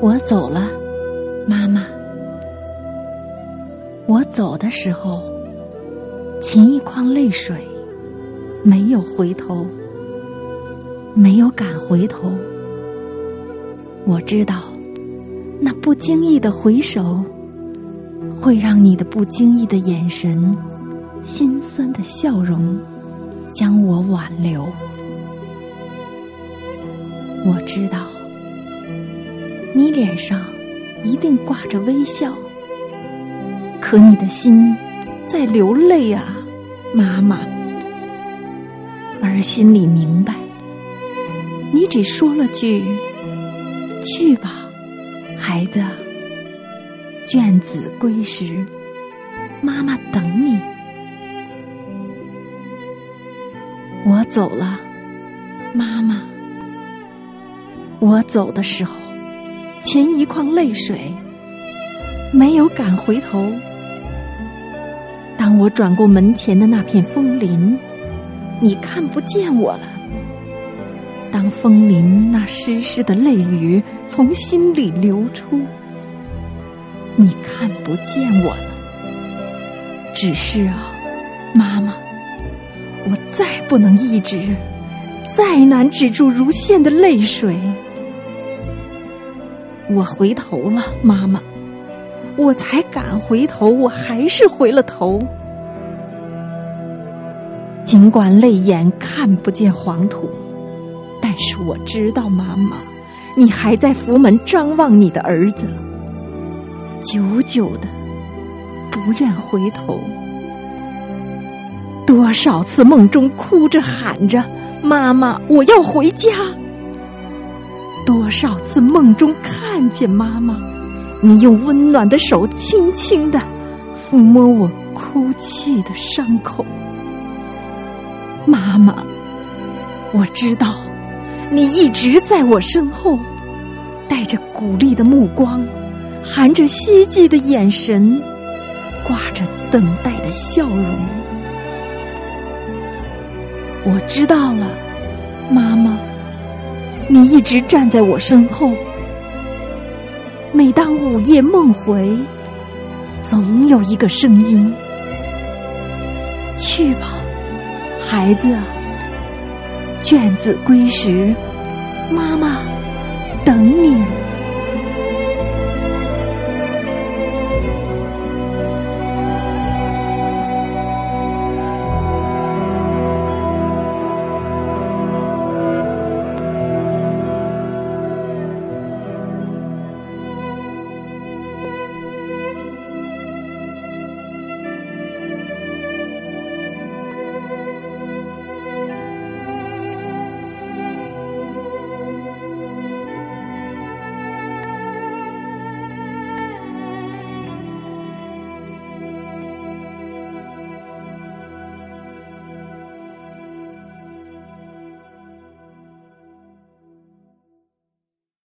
我走了，妈妈。我走的时候，噙一眶泪水，没有回头，没有敢回头。我知道，那不经意的回首，会让你的不经意的眼神、心酸的笑容，将我挽留。我知道。你脸上一定挂着微笑，可你的心在流泪啊，妈妈。而心里明白，你只说了句“去吧，孩子”，眷子归时，妈妈等你。我走了，妈妈。我走的时候。噙一眶泪水，没有敢回头。当我转过门前的那片枫林，你看不见我了。当枫林那湿湿的泪雨从心里流出，你看不见我了。只是啊，妈妈，我再不能抑制，再难止住如线的泪水。我回头了，妈妈，我才敢回头，我还是回了头。尽管泪眼看不见黄土，但是我知道，妈妈，你还在福门张望你的儿子，久久的不愿回头。多少次梦中哭着喊着：“妈妈，我要回家。”多少次梦中看见妈妈，你用温暖的手轻轻的抚摸我哭泣的伤口。妈妈，我知道你一直在我身后，带着鼓励的目光，含着希冀的眼神，挂着等待的笑容。我知道了，妈妈。你一直站在我身后，每当午夜梦回，总有一个声音：“去吧，孩子，卷子归时，妈妈等你。”